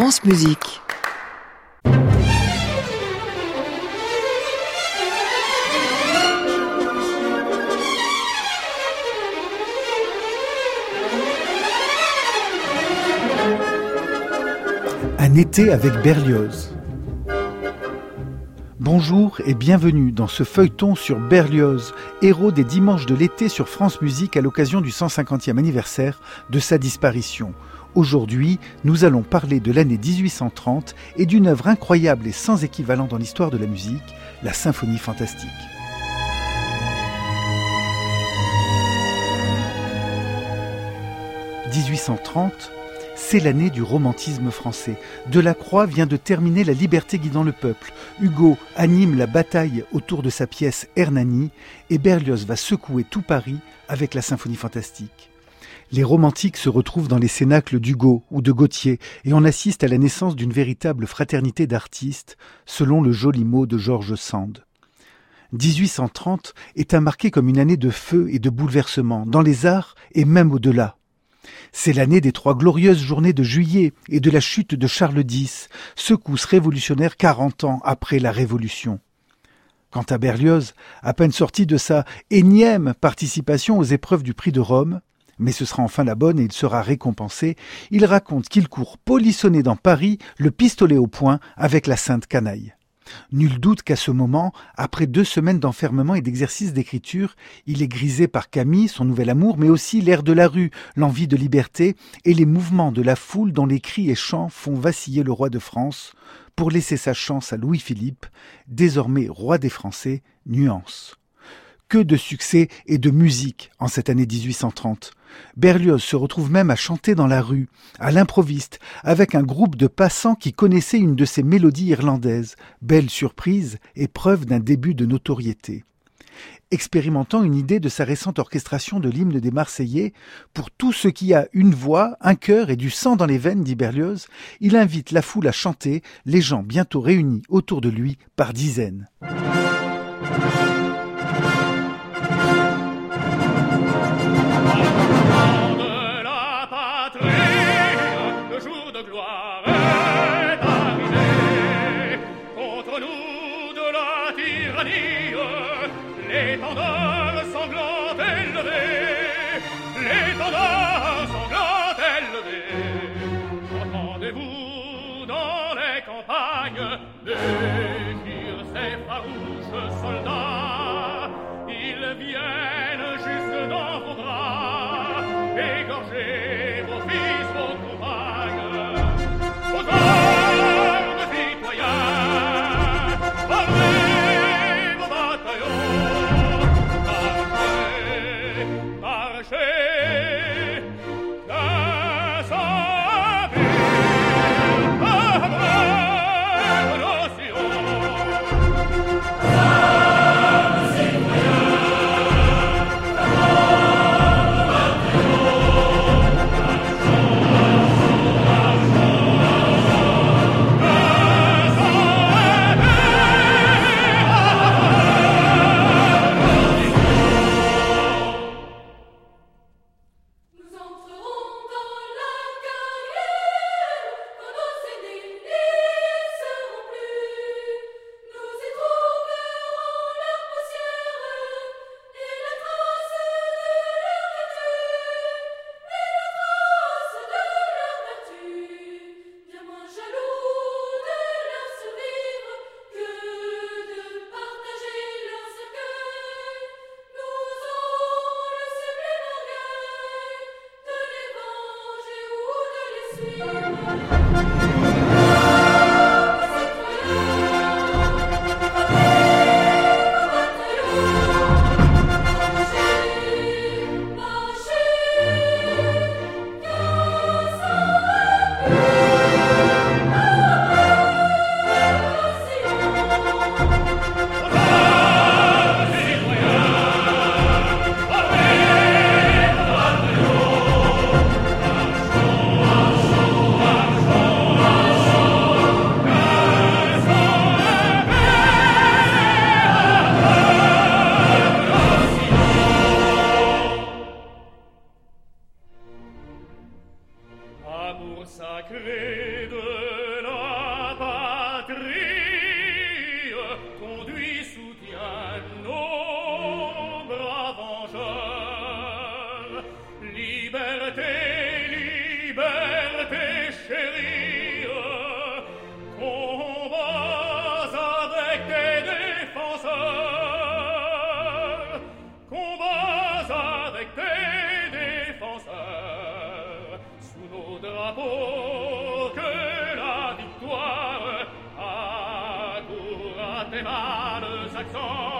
France Musique. Un été avec Berlioz. Bonjour et bienvenue dans ce feuilleton sur Berlioz, héros des dimanches de l'été sur France Musique à l'occasion du 150e anniversaire de sa disparition. Aujourd'hui, nous allons parler de l'année 1830 et d'une œuvre incroyable et sans équivalent dans l'histoire de la musique, la symphonie fantastique. « 1830, c'est l'année du romantisme français. Delacroix vient de terminer La liberté guidant le peuple. Hugo anime la bataille autour de sa pièce Hernani et Berlioz va secouer tout Paris avec la symphonie fantastique. Les romantiques se retrouvent dans les cénacles d'Hugo ou de Gautier et on assiste à la naissance d'une véritable fraternité d'artistes, selon le joli mot de Georges Sand. 1830 est à marquer comme une année de feu et de bouleversement dans les arts et même au-delà. C'est l'année des trois glorieuses journées de juillet et de la chute de Charles X, secousse révolutionnaire quarante ans après la Révolution. Quant à Berlioz, à peine sorti de sa énième participation aux épreuves du prix de Rome, mais ce sera enfin la bonne et il sera récompensé, il raconte qu'il court polissonner dans Paris, le pistolet au poing, avec la sainte canaille. Nul doute qu'à ce moment, après deux semaines d'enfermement et d'exercice d'écriture, il est grisé par Camille, son nouvel amour, mais aussi l'air de la rue, l'envie de liberté et les mouvements de la foule dont les cris et chants font vaciller le roi de France. Pour laisser sa chance à Louis-Philippe, désormais roi des Français, nuance que de succès et de musique en cette année 1830. Berlioz se retrouve même à chanter dans la rue, à l'improviste, avec un groupe de passants qui connaissaient une de ses mélodies irlandaises, belle surprise et preuve d'un début de notoriété. Expérimentant une idée de sa récente orchestration de l'hymne des Marseillais, pour tout ce qui a une voix, un cœur et du sang dans les veines, dit Berlioz, il invite la foule à chanter, les gens bientôt réunis autour de lui par dizaines. Saxon.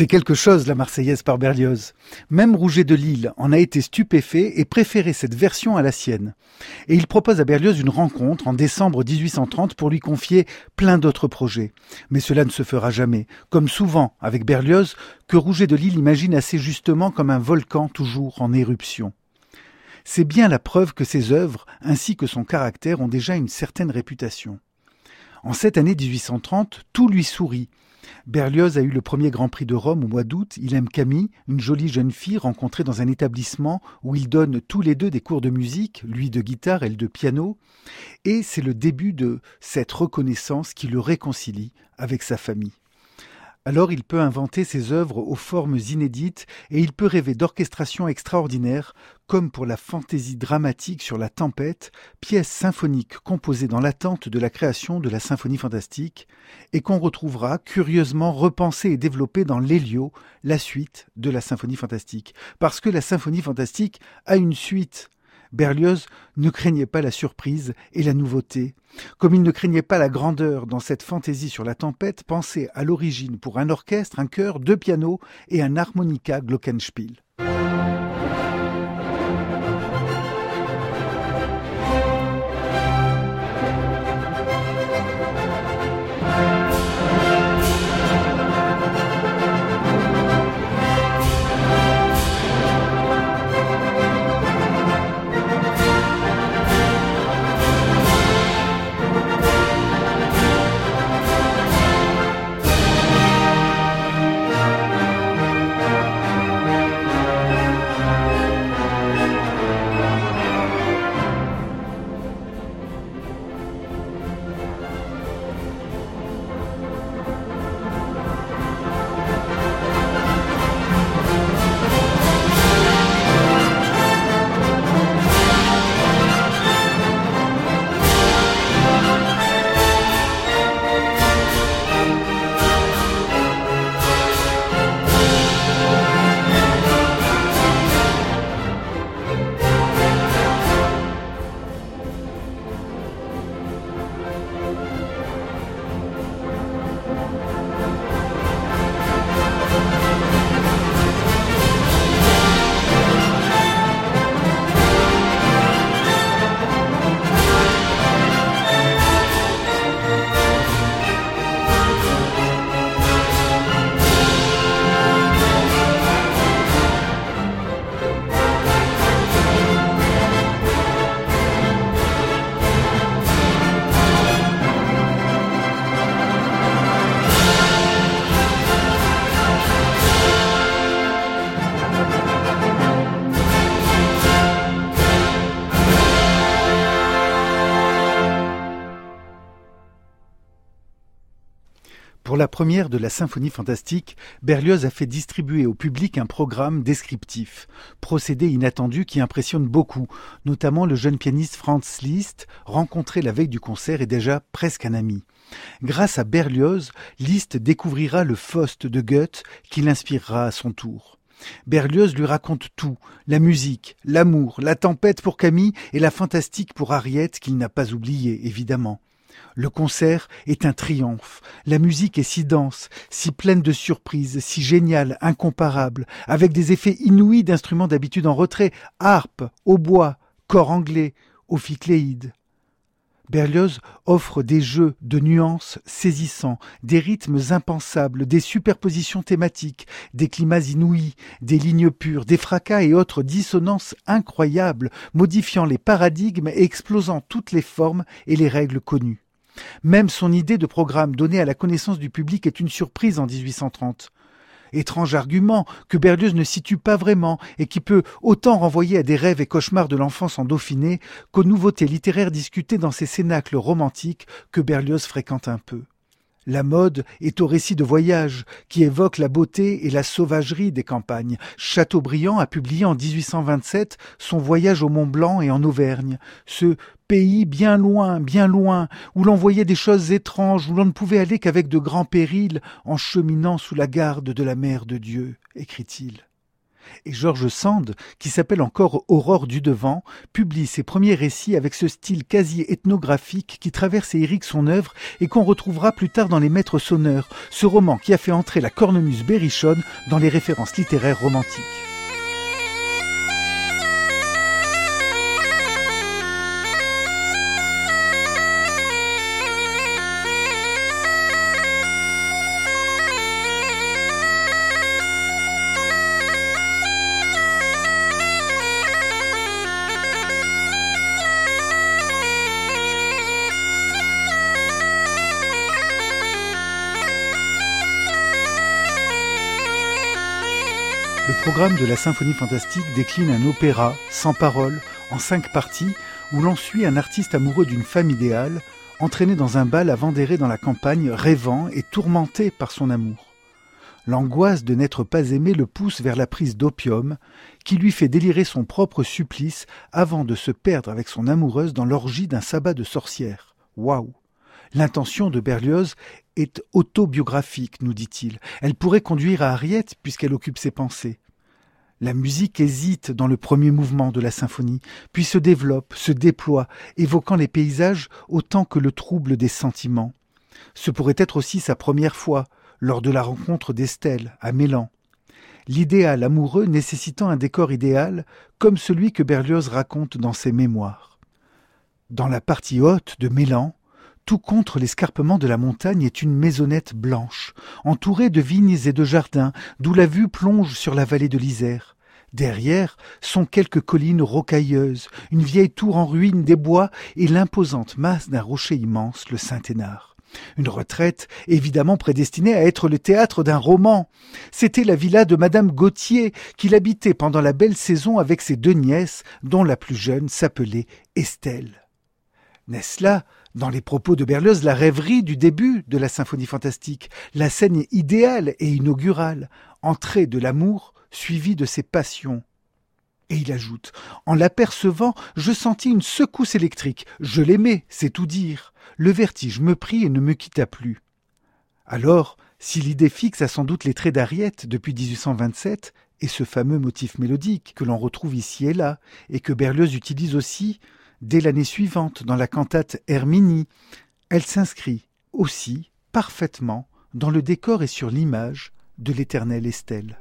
C'est quelque chose, la Marseillaise par Berlioz. Même Rouget de Lille en a été stupéfait et préférait cette version à la sienne. Et il propose à Berlioz une rencontre en décembre 1830 pour lui confier plein d'autres projets. Mais cela ne se fera jamais, comme souvent avec Berlioz, que Rouget de Lille imagine assez justement comme un volcan toujours en éruption. C'est bien la preuve que ses œuvres, ainsi que son caractère, ont déjà une certaine réputation. En cette année 1830, tout lui sourit, Berlioz a eu le premier Grand Prix de Rome au mois d'août. Il aime Camille, une jolie jeune fille rencontrée dans un établissement où ils donnent tous les deux des cours de musique, lui de guitare, elle de piano. Et c'est le début de cette reconnaissance qui le réconcilie avec sa famille. Alors il peut inventer ses œuvres aux formes inédites et il peut rêver d'orchestrations extraordinaires, comme pour la fantaisie dramatique sur la tempête, pièce symphonique composée dans l'attente de la création de la symphonie fantastique, et qu'on retrouvera curieusement repensée et développée dans l'Hélio, la suite de la symphonie fantastique. Parce que la symphonie fantastique a une suite. Berlioz ne craignait pas la surprise et la nouveauté. Comme il ne craignait pas la grandeur dans cette fantaisie sur la tempête, pensée à l'origine pour un orchestre, un chœur, deux pianos et un harmonica glockenspiel. La première de la symphonie fantastique, Berlioz a fait distribuer au public un programme descriptif, procédé inattendu qui impressionne beaucoup, notamment le jeune pianiste Franz Liszt, rencontré la veille du concert et déjà presque un ami. Grâce à Berlioz, Liszt découvrira le Faust de Goethe qui l'inspirera à son tour. Berlioz lui raconte tout, la musique, l'amour, la tempête pour Camille et la fantastique pour Harriet qu'il n'a pas oublié, évidemment. Le concert est un triomphe. La musique est si dense, si pleine de surprises, si géniale, incomparable, avec des effets inouïs d'instruments d'habitude en retrait, harpe, hautbois, corps anglais, ophicléide. Berlioz offre des jeux de nuances saisissants, des rythmes impensables, des superpositions thématiques, des climats inouïs, des lignes pures, des fracas et autres dissonances incroyables, modifiant les paradigmes et explosant toutes les formes et les règles connues. Même son idée de programme donnée à la connaissance du public est une surprise en 1830 étrange argument que Berlioz ne situe pas vraiment et qui peut autant renvoyer à des rêves et cauchemars de l'enfance en Dauphiné qu'aux nouveautés littéraires discutées dans ces cénacles romantiques que Berlioz fréquente un peu. La mode est au récit de voyage qui évoque la beauté et la sauvagerie des campagnes. Chateaubriand a publié en 1827 son voyage au Mont Blanc et en Auvergne, ce pays bien loin, bien loin, où l'on voyait des choses étranges, où l'on ne pouvait aller qu'avec de grands périls en cheminant sous la garde de la mère de Dieu, écrit-il et George Sand, qui s'appelle encore Aurore du Devant, publie ses premiers récits avec ce style quasi ethnographique qui traverse et irrigue son œuvre et qu'on retrouvera plus tard dans Les Maîtres sonneurs, ce roman qui a fait entrer la cornemuse berrichonne dans les références littéraires romantiques. Programme de la symphonie fantastique décline un opéra sans parole en cinq parties où l'on suit un artiste amoureux d'une femme idéale, entraîné dans un bal avant d'errer dans la campagne, rêvant et tourmenté par son amour. L'angoisse de n'être pas aimé le pousse vers la prise d'opium, qui lui fait délirer son propre supplice avant de se perdre avec son amoureuse dans l'orgie d'un sabbat de sorcières. Waouh L'intention de Berlioz est autobiographique, nous dit-il. Elle pourrait conduire à Harriet puisqu'elle occupe ses pensées. La musique hésite dans le premier mouvement de la symphonie, puis se développe, se déploie, évoquant les paysages autant que le trouble des sentiments. Ce pourrait être aussi sa première fois, lors de la rencontre d'Estelle à Mélan. L'idéal amoureux nécessitant un décor idéal, comme celui que Berlioz raconte dans ses mémoires. Dans la partie haute de Mélan, tout contre l'escarpement de la montagne est une maisonnette blanche, entourée de vignes et de jardins, d'où la vue plonge sur la vallée de l'Isère. Derrière sont quelques collines rocailleuses, une vieille tour en ruine des bois et l'imposante masse d'un rocher immense, le Saint-Hénard. Une retraite évidemment prédestinée à être le théâtre d'un roman. C'était la villa de Madame Gauthier qu'il habitait pendant la belle saison avec ses deux nièces, dont la plus jeune s'appelait Estelle. N'est-ce dans les propos de Berlioz, la rêverie du début de la symphonie fantastique, la scène idéale et inaugurale, entrée de l'amour suivie de ses passions. Et il ajoute En l'apercevant, je sentis une secousse électrique. Je l'aimais, c'est tout dire. Le vertige me prit et ne me quitta plus. Alors, si l'idée fixe a sans doute les traits d'Ariette depuis 1827, et ce fameux motif mélodique que l'on retrouve ici et là, et que Berlioz utilise aussi, dès l'année suivante dans la cantate Herminie, elle s'inscrit aussi parfaitement dans le décor et sur l'image de l'éternelle Estelle.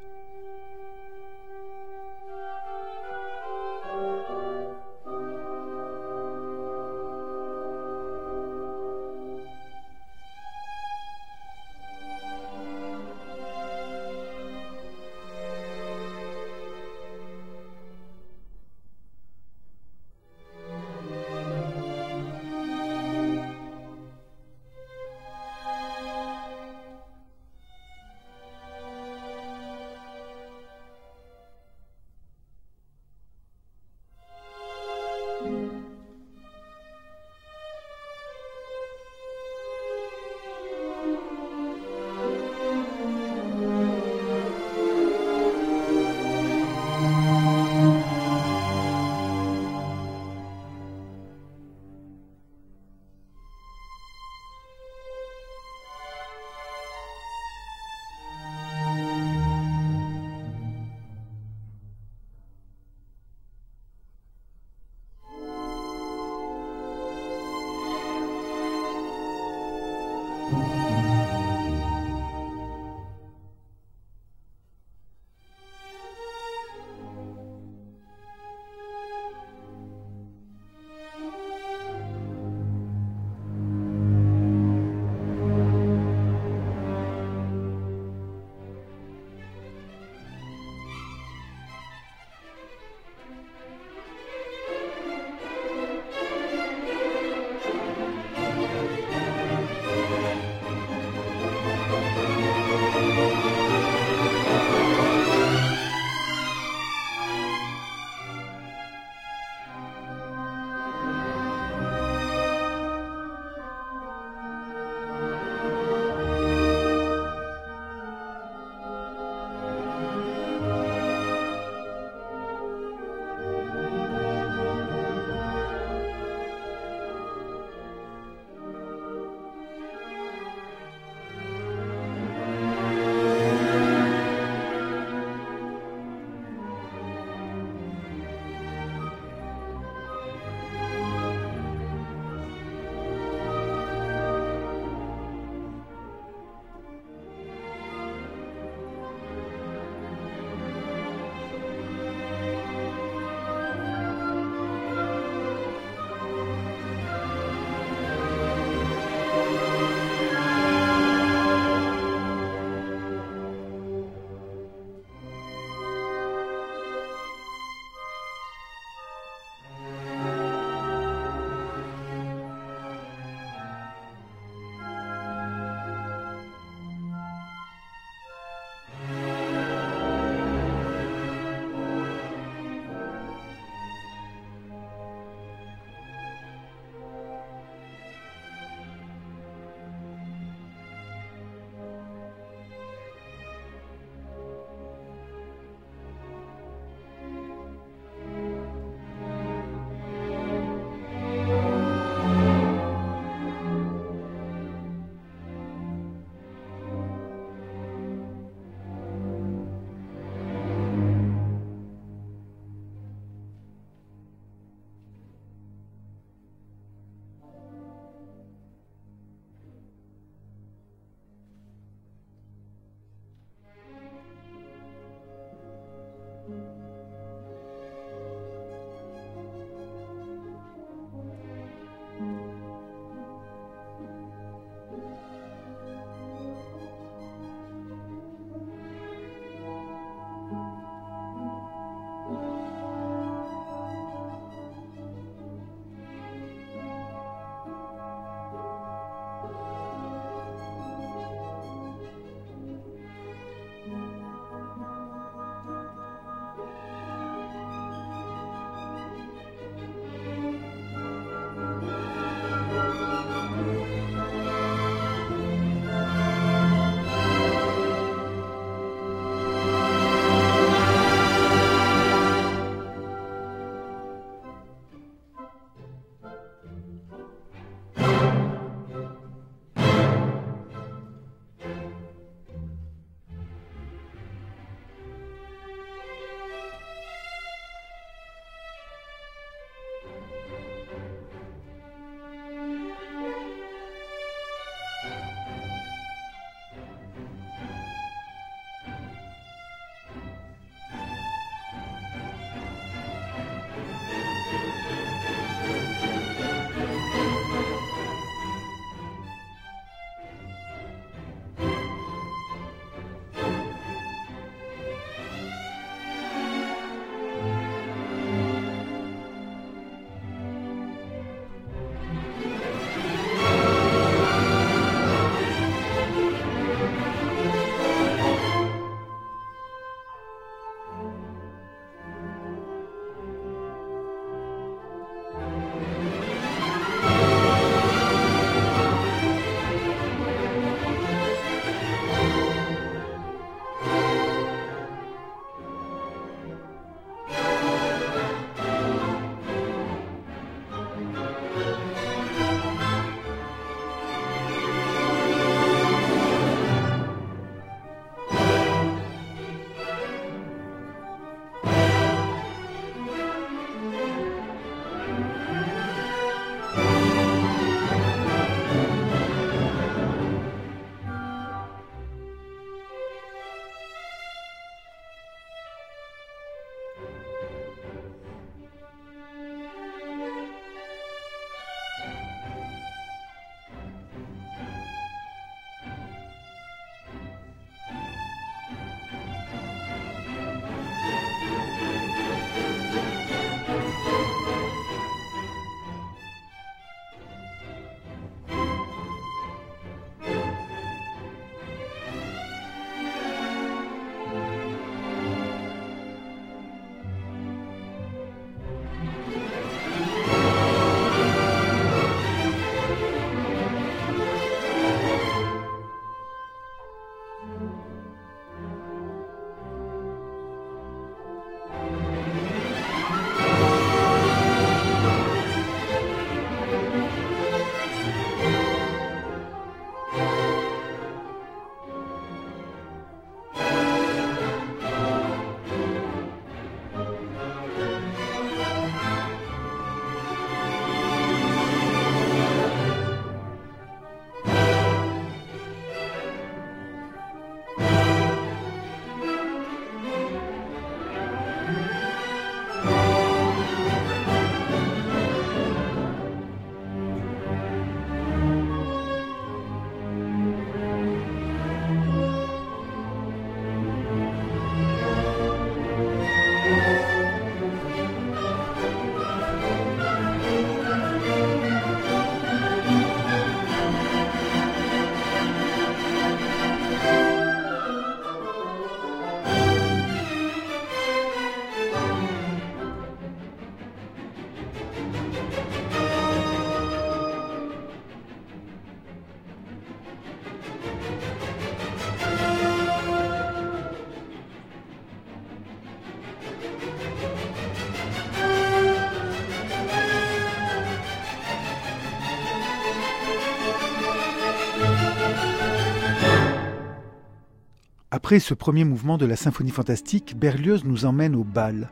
Après ce premier mouvement de la symphonie fantastique, Berlioz nous emmène au bal.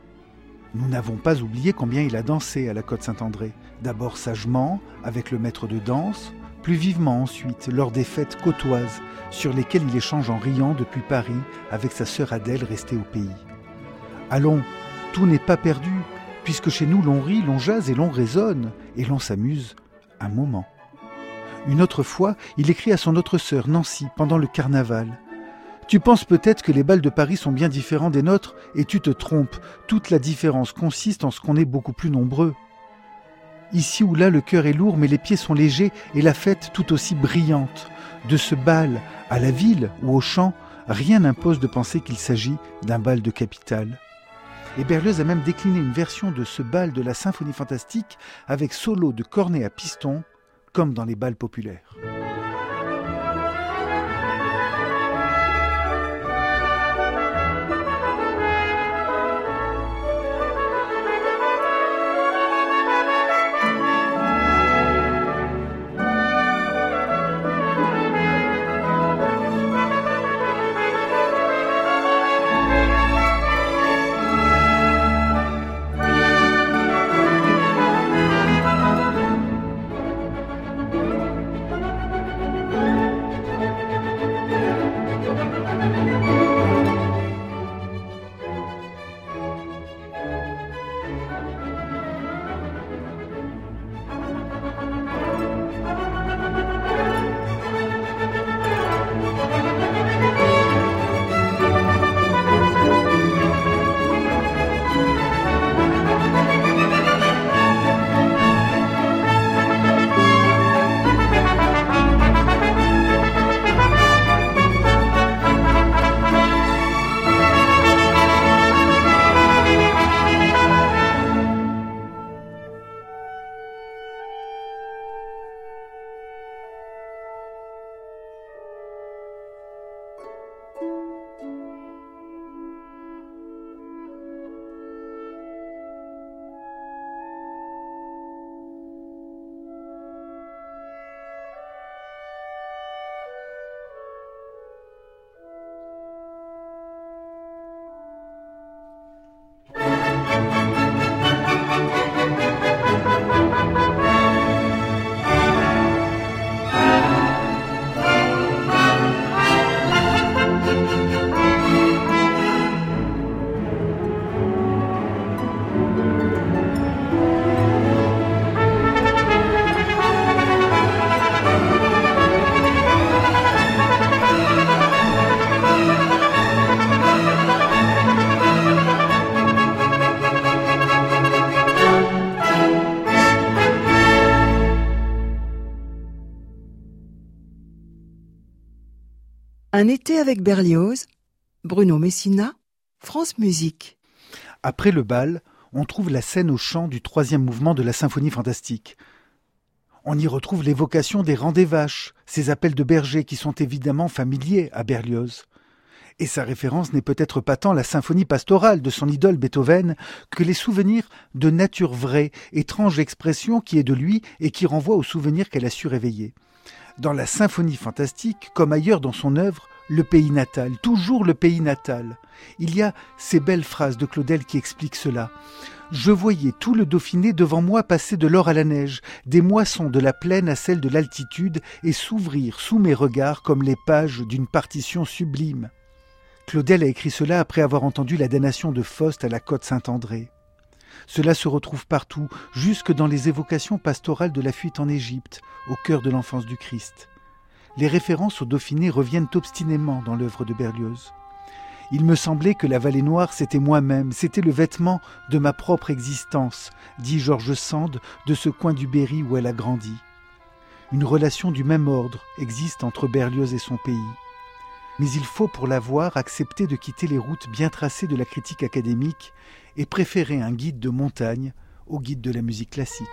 Nous n'avons pas oublié combien il a dansé à la Côte Saint-André. D'abord sagement, avec le maître de danse, plus vivement ensuite, lors des fêtes côtoises, sur lesquelles il échange en riant depuis Paris avec sa sœur Adèle restée au pays. Allons, tout n'est pas perdu, puisque chez nous l'on rit, l'on jase et l'on raisonne, et l'on s'amuse un moment. Une autre fois, il écrit à son autre sœur, Nancy, pendant le carnaval. Tu penses peut-être que les bals de Paris sont bien différents des nôtres, et tu te trompes. Toute la différence consiste en ce qu'on est beaucoup plus nombreux. Ici ou là, le cœur est lourd, mais les pieds sont légers, et la fête tout aussi brillante. De ce bal à la ville ou au champ, rien n'impose de penser qu'il s'agit d'un bal de capitale. Et Berlioz a même décliné une version de ce bal de la symphonie fantastique avec solo de cornet à piston, comme dans les bals populaires. Un été avec Berlioz, Bruno Messina, France Musique. Après le bal, on trouve la scène au chant du troisième mouvement de la symphonie fantastique. On y retrouve l'évocation des rangs des vaches, ces appels de berger qui sont évidemment familiers à Berlioz. Et sa référence n'est peut-être pas tant la symphonie pastorale de son idole Beethoven que les souvenirs de nature vraie, étrange expression qui est de lui et qui renvoie aux souvenirs qu'elle a su réveiller. Dans la symphonie fantastique, comme ailleurs dans son œuvre, le pays natal, toujours le pays natal. Il y a ces belles phrases de Claudel qui expliquent cela. Je voyais tout le Dauphiné devant moi passer de l'or à la neige, des moissons de la plaine à celles de l'altitude, et s'ouvrir sous mes regards comme les pages d'une partition sublime. Claudel a écrit cela après avoir entendu la damnation de Faust à la côte Saint-André. Cela se retrouve partout, jusque dans les évocations pastorales de la fuite en Égypte, au cœur de l'enfance du Christ. Les références au Dauphiné reviennent obstinément dans l'œuvre de Berlioz. Il me semblait que la vallée noire, c'était moi-même, c'était le vêtement de ma propre existence, dit Georges Sand de ce coin du Berry où elle a grandi. Une relation du même ordre existe entre Berlioz et son pays. Mais il faut pour l'avoir accepter de quitter les routes bien tracées de la critique académique et préférer un guide de montagne au guide de la musique classique.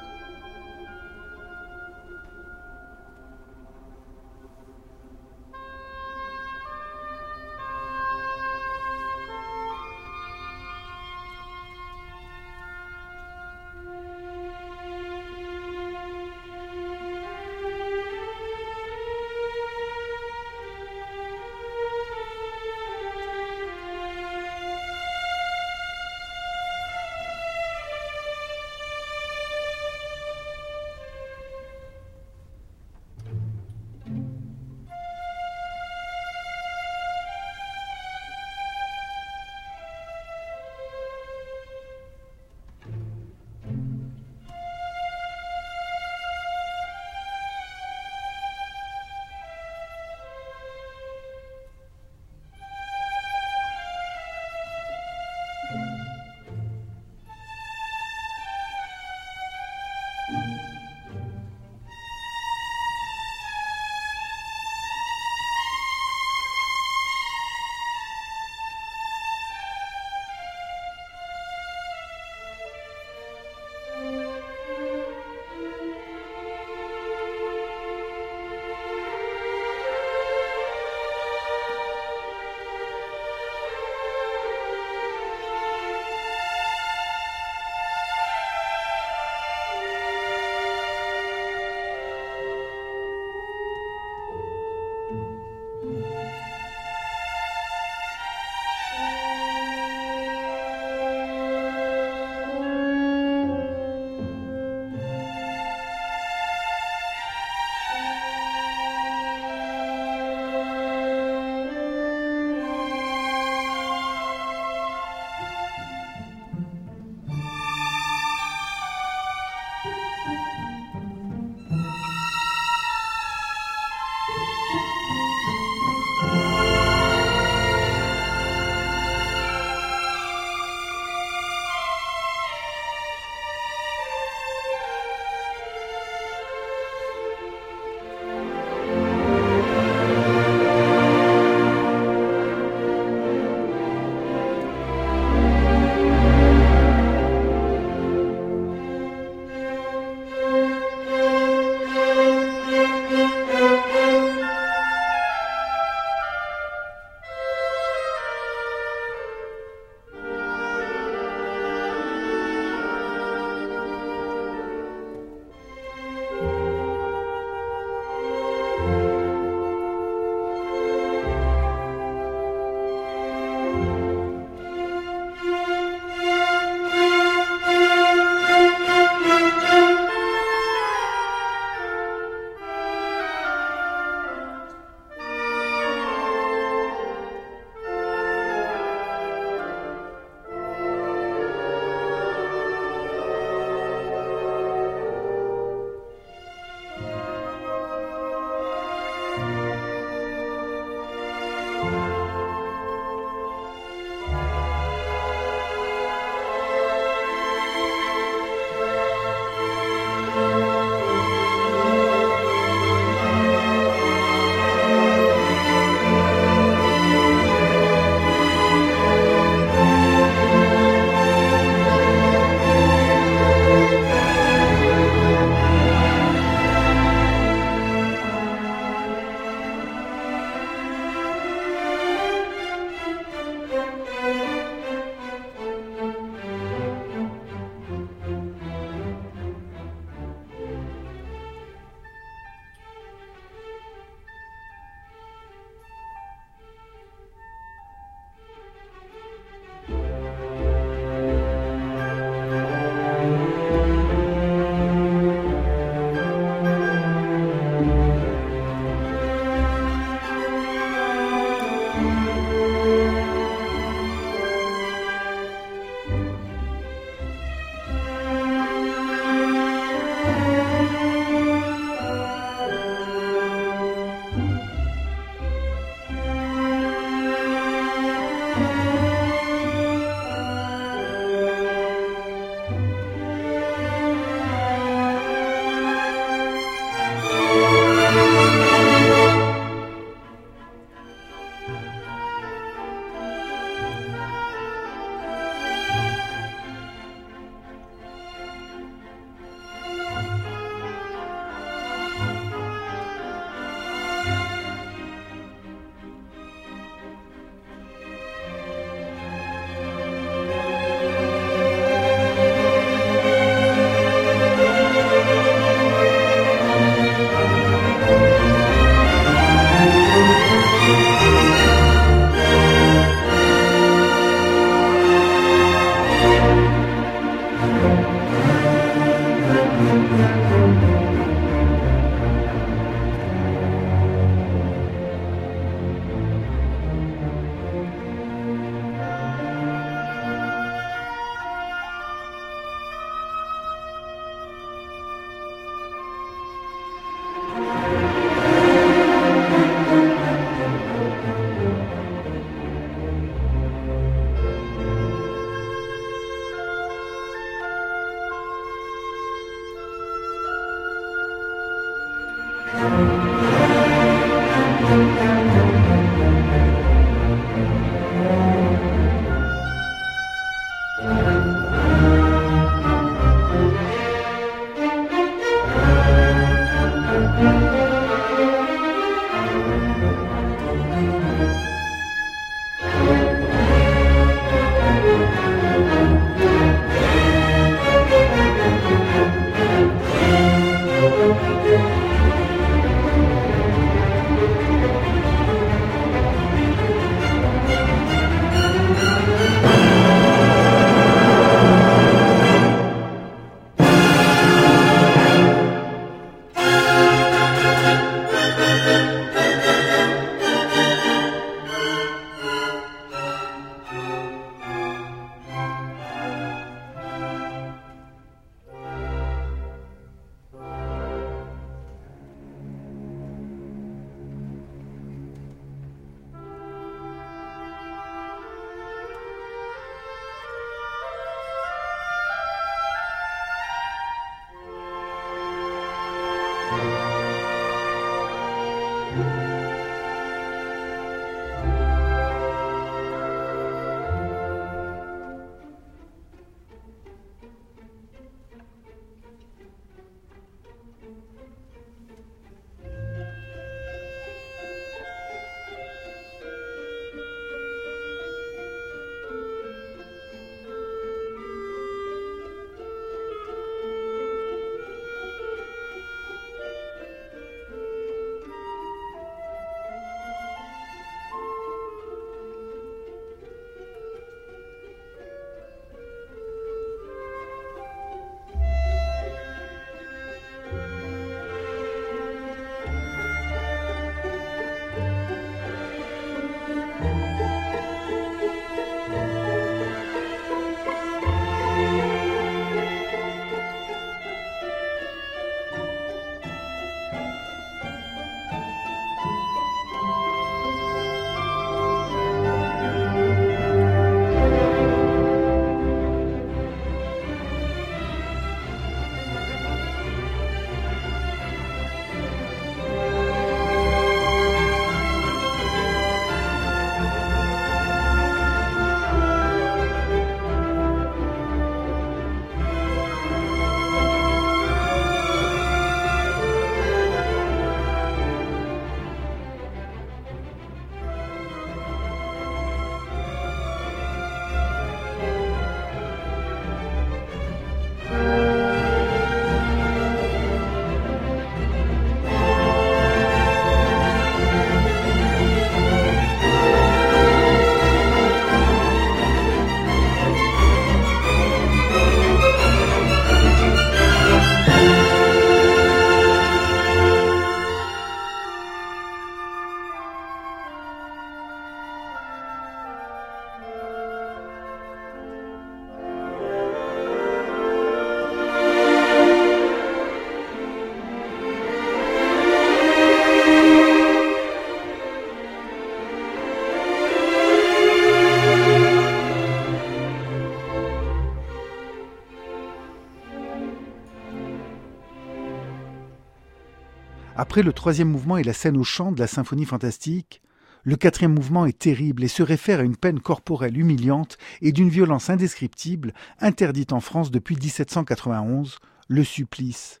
Après le troisième mouvement et la scène au chant de la symphonie fantastique, le quatrième mouvement est terrible et se réfère à une peine corporelle humiliante et d'une violence indescriptible, interdite en France depuis 1791, le supplice.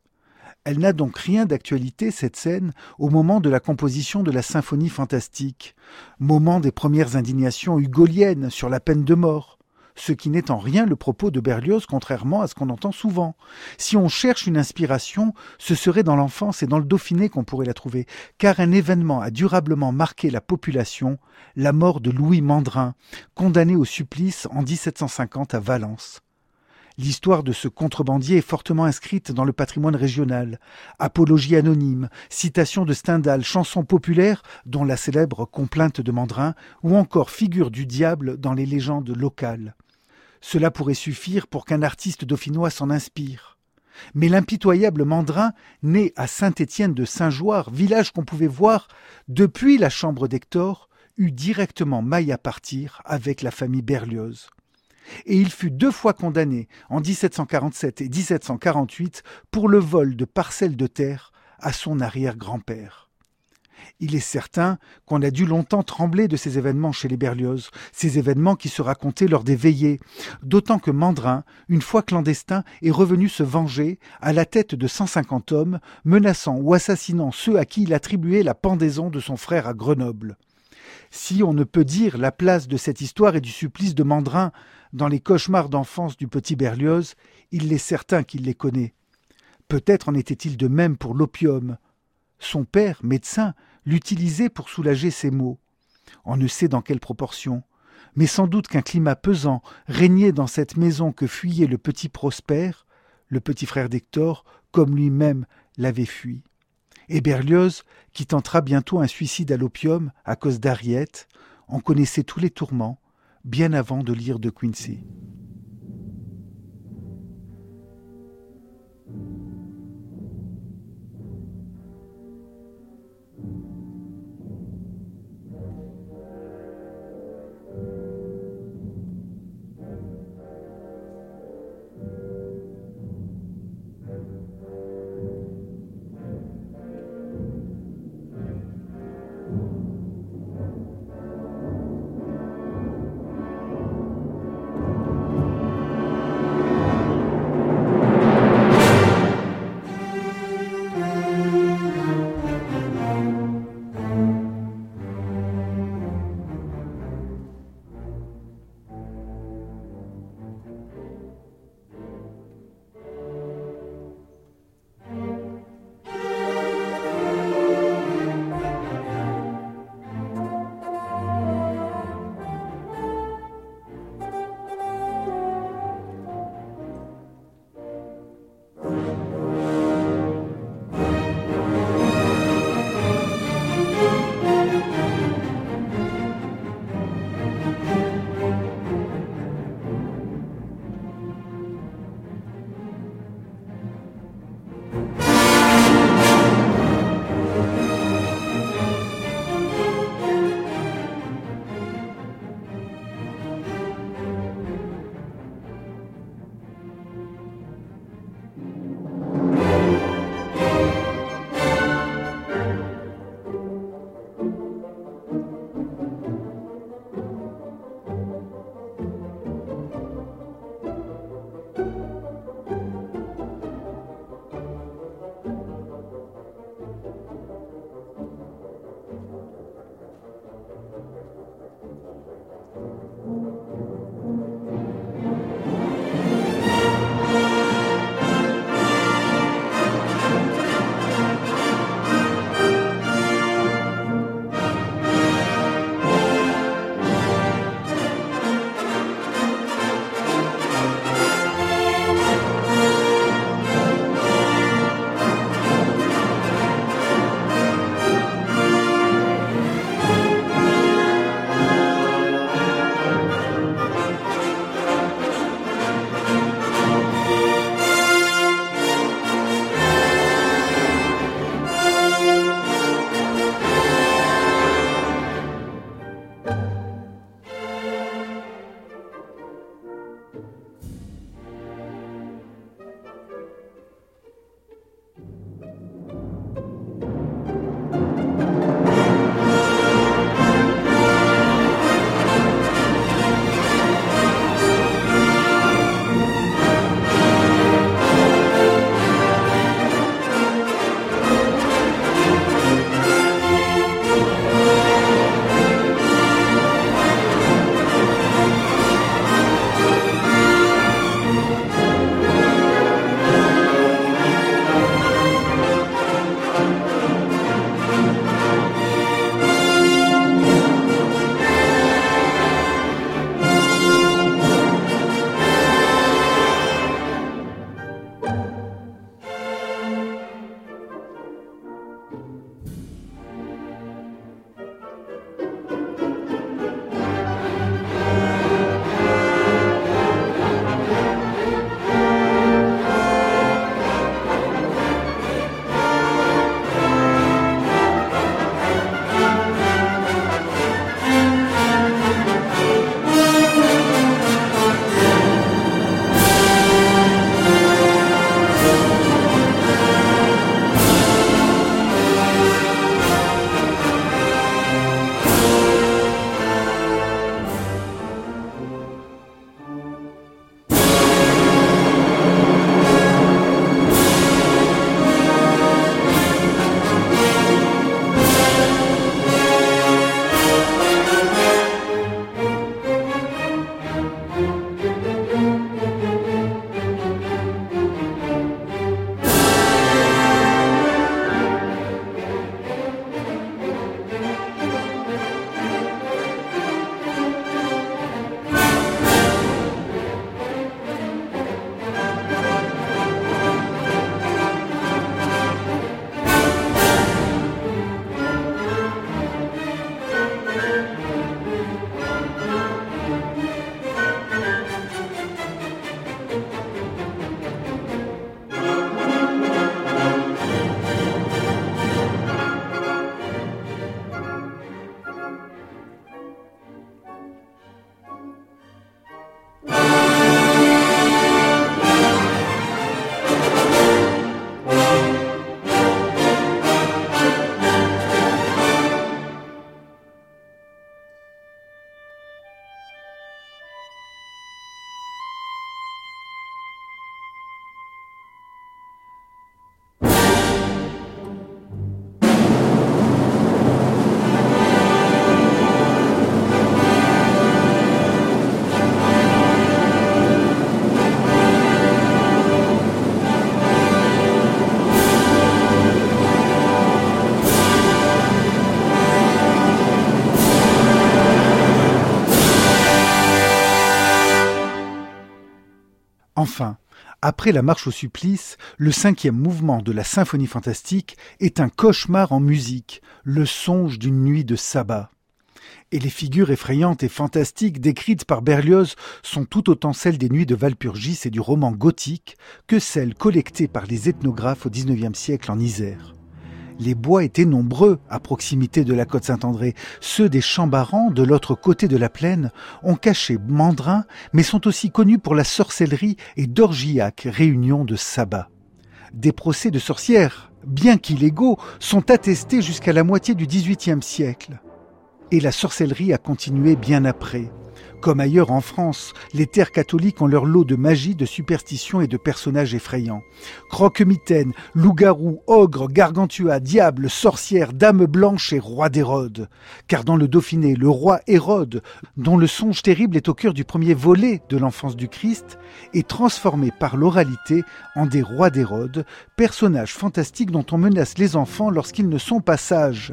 Elle n'a donc rien d'actualité, cette scène, au moment de la composition de la symphonie fantastique, moment des premières indignations hugoliennes sur la peine de mort, ce qui n'est en rien le propos de Berlioz, contrairement à ce qu'on entend souvent. Si on cherche une inspiration, ce serait dans l'enfance et dans le Dauphiné qu'on pourrait la trouver, car un événement a durablement marqué la population, la mort de Louis Mandrin, condamné au supplice en 1750 à Valence. L'histoire de ce contrebandier est fortement inscrite dans le patrimoine régional. Apologie anonyme, citation de Stendhal, chansons populaires, dont la célèbre Complainte de Mandrin, ou encore figure du diable dans les légendes locales. Cela pourrait suffire pour qu'un artiste dauphinois s'en inspire. Mais l'impitoyable Mandrin, né à Saint-Étienne de Saint-Joire, village qu'on pouvait voir depuis la chambre d'Hector, eut directement maille à partir avec la famille Berlioz et il fut deux fois condamné en 1747 et 1748 pour le vol de parcelles de terre à son arrière-grand-père. Il est certain qu'on a dû longtemps trembler de ces événements chez les Berlioz, ces événements qui se racontaient lors des veillées, d'autant que Mandrin, une fois clandestin, est revenu se venger à la tête de 150 hommes, menaçant ou assassinant ceux à qui il attribuait la pendaison de son frère à Grenoble. Si on ne peut dire la place de cette histoire et du supplice de Mandrin dans les cauchemars d'enfance du petit Berlioz, il est certain qu'il les connaît. Peut-être en était-il de même pour l'opium. Son père, médecin, l'utilisait pour soulager ses maux. On ne sait dans quelle proportion, mais sans doute qu'un climat pesant régnait dans cette maison que fuyait le petit Prosper, le petit frère d'Hector, comme lui-même l'avait fui. Et Berlioz, qui tentera bientôt un suicide à l'opium à cause d'Ariette, en connaissait tous les tourments, bien avant de lire de Quincy. Après la marche au supplice, le cinquième mouvement de la symphonie fantastique est un cauchemar en musique, le songe d'une nuit de sabbat. Et les figures effrayantes et fantastiques décrites par Berlioz sont tout autant celles des nuits de Valpurgis et du roman gothique que celles collectées par les ethnographes au XIXe siècle en Isère les bois étaient nombreux à proximité de la côte Saint-André. Ceux des Chambarans, de l'autre côté de la plaine, ont caché Mandrin, mais sont aussi connus pour la sorcellerie et d'orgiaques réunions de sabbat. Des procès de sorcières, bien qu'illégaux, sont attestés jusqu'à la moitié du XVIIIe siècle. Et la sorcellerie a continué bien après. Comme ailleurs en France, les terres catholiques ont leur lot de magie, de superstitions et de personnages effrayants. Croque-mitaine, loup-garou, ogre, gargantua, diable, sorcière, dame blanche et roi d'Hérode. Car dans le Dauphiné, le roi Hérode, dont le songe terrible est au cœur du premier volet de l'enfance du Christ, est transformé par l'oralité en des rois d'Hérode, personnages fantastiques dont on menace les enfants lorsqu'ils ne sont pas sages.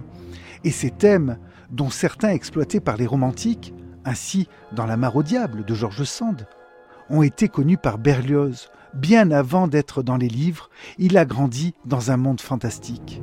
Et ces thèmes, dont certains exploités par les romantiques, ainsi dans La mare au diable de George Sand, ont été connus par Berlioz. Bien avant d'être dans les livres, il a grandi dans un monde fantastique.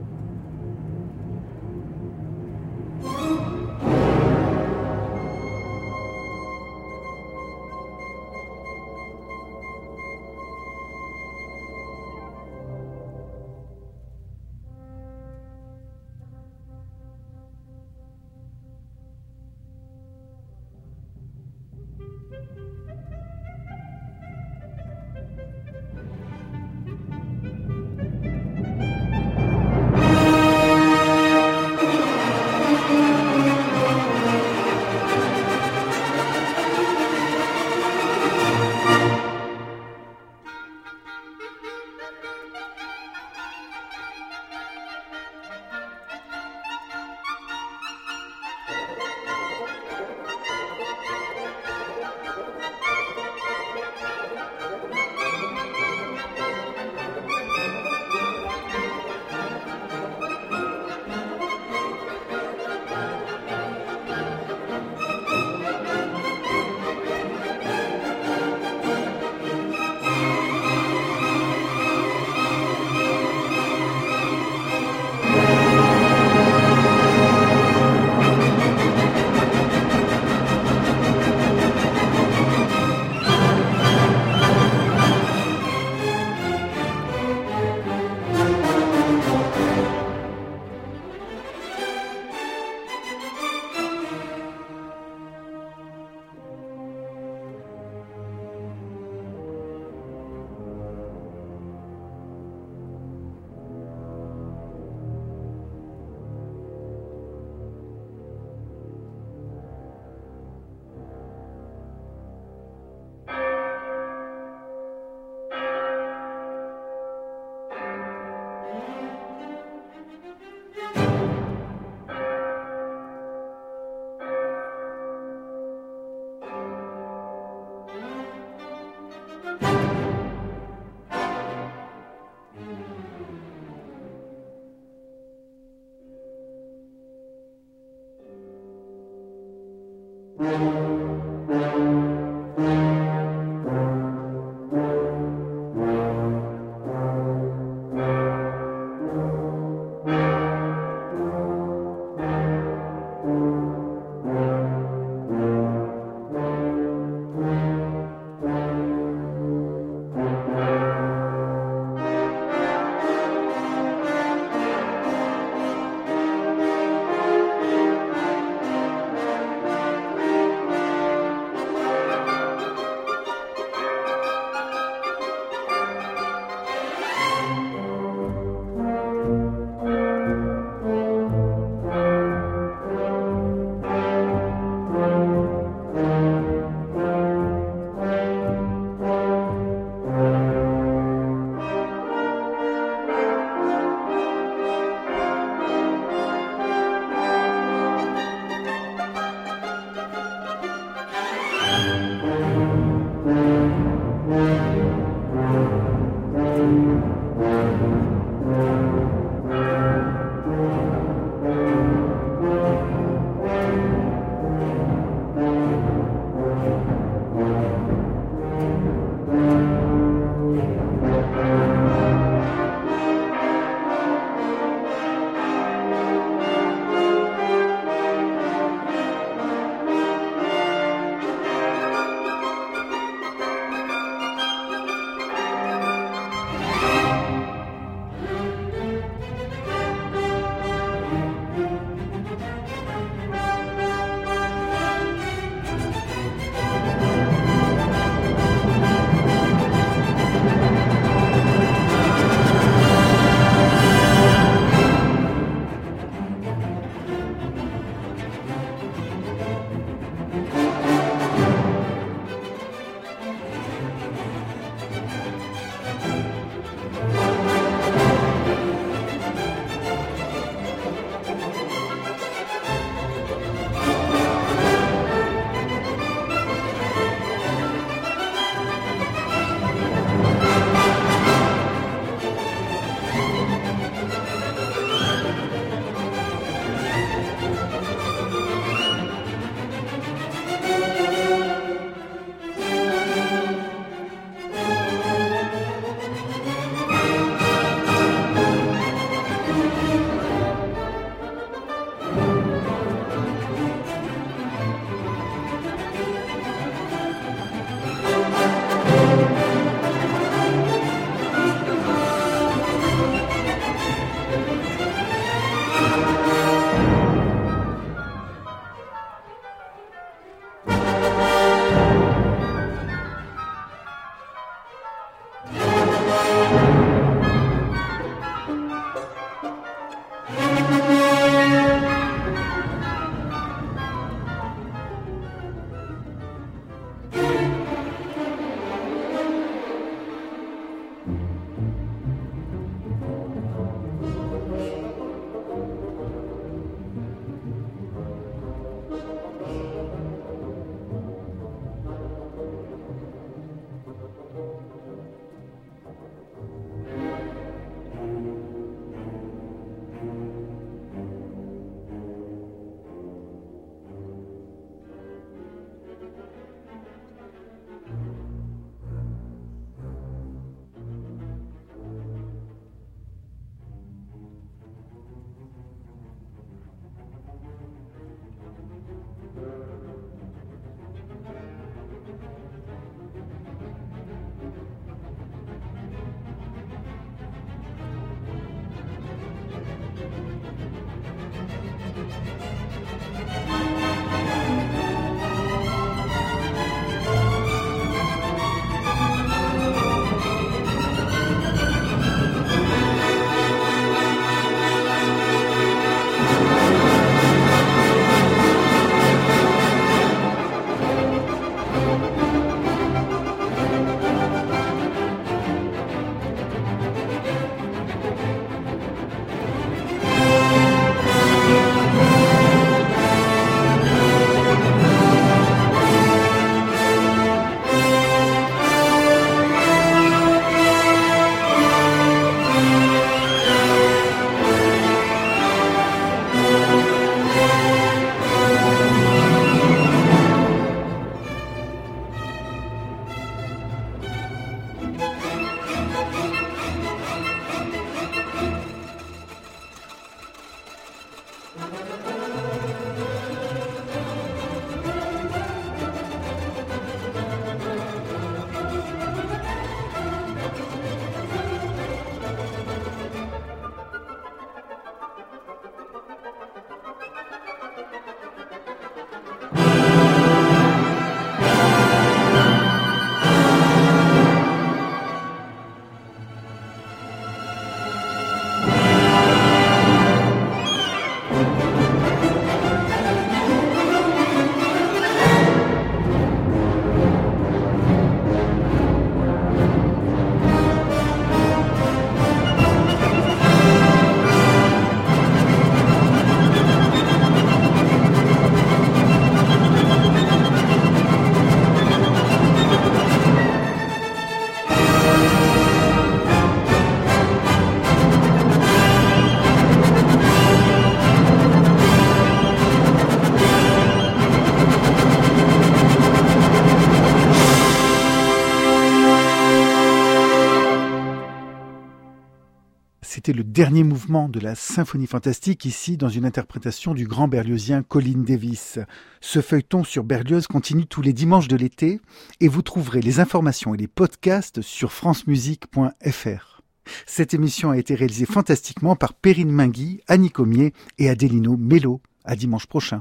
Écouter le dernier mouvement de la symphonie fantastique ici dans une interprétation du grand berliozien Colin Davis. Ce feuilleton sur Berlioz continue tous les dimanches de l'été et vous trouverez les informations et les podcasts sur francemusique.fr. Cette émission a été réalisée fantastiquement par Perrine Mingui, Annie Comier et Adelino Mello. À dimanche prochain.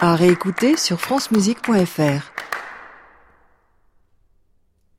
À réécouter sur francemusique.fr.